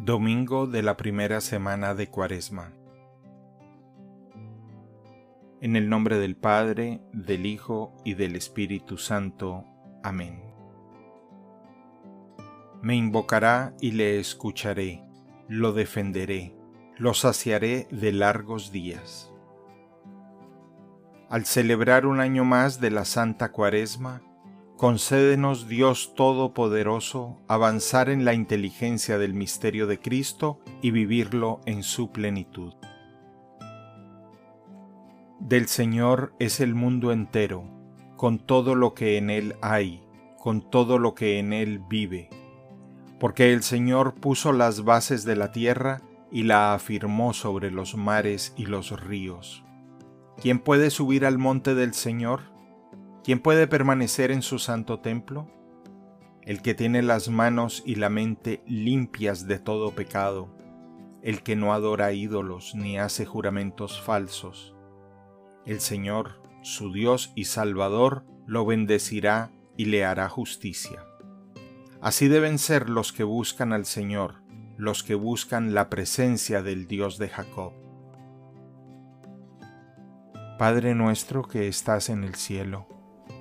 Domingo de la primera semana de Cuaresma. En el nombre del Padre, del Hijo y del Espíritu Santo. Amén. Me invocará y le escucharé, lo defenderé, lo saciaré de largos días. Al celebrar un año más de la Santa Cuaresma, concédenos Dios Todopoderoso avanzar en la inteligencia del misterio de Cristo y vivirlo en su plenitud. Del Señor es el mundo entero, con todo lo que en él hay, con todo lo que en él vive, porque el Señor puso las bases de la tierra y la afirmó sobre los mares y los ríos. ¿Quién puede subir al monte del Señor? ¿Quién puede permanecer en su santo templo? El que tiene las manos y la mente limpias de todo pecado, el que no adora ídolos ni hace juramentos falsos. El Señor, su Dios y Salvador, lo bendecirá y le hará justicia. Así deben ser los que buscan al Señor, los que buscan la presencia del Dios de Jacob. Padre nuestro que estás en el cielo,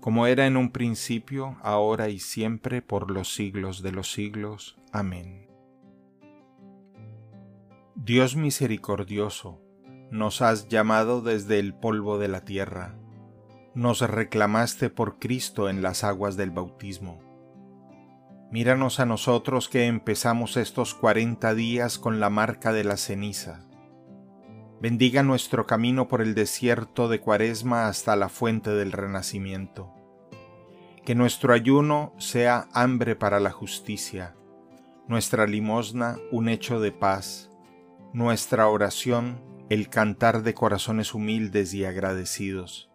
como era en un principio, ahora y siempre, por los siglos de los siglos. Amén. Dios misericordioso, nos has llamado desde el polvo de la tierra, nos reclamaste por Cristo en las aguas del bautismo. Míranos a nosotros que empezamos estos cuarenta días con la marca de la ceniza. Bendiga nuestro camino por el desierto de Cuaresma hasta la fuente del renacimiento. Que nuestro ayuno sea hambre para la justicia, nuestra limosna un hecho de paz, nuestra oración el cantar de corazones humildes y agradecidos.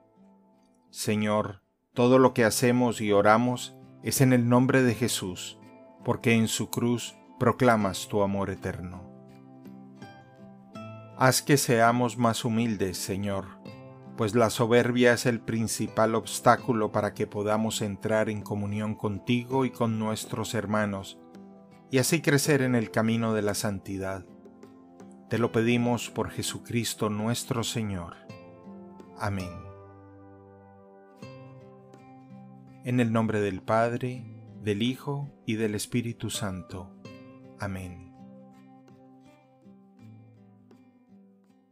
Señor, todo lo que hacemos y oramos es en el nombre de Jesús, porque en su cruz proclamas tu amor eterno. Haz que seamos más humildes, Señor, pues la soberbia es el principal obstáculo para que podamos entrar en comunión contigo y con nuestros hermanos, y así crecer en el camino de la santidad. Te lo pedimos por Jesucristo nuestro Señor. Amén. En el nombre del Padre, del Hijo y del Espíritu Santo. Amén.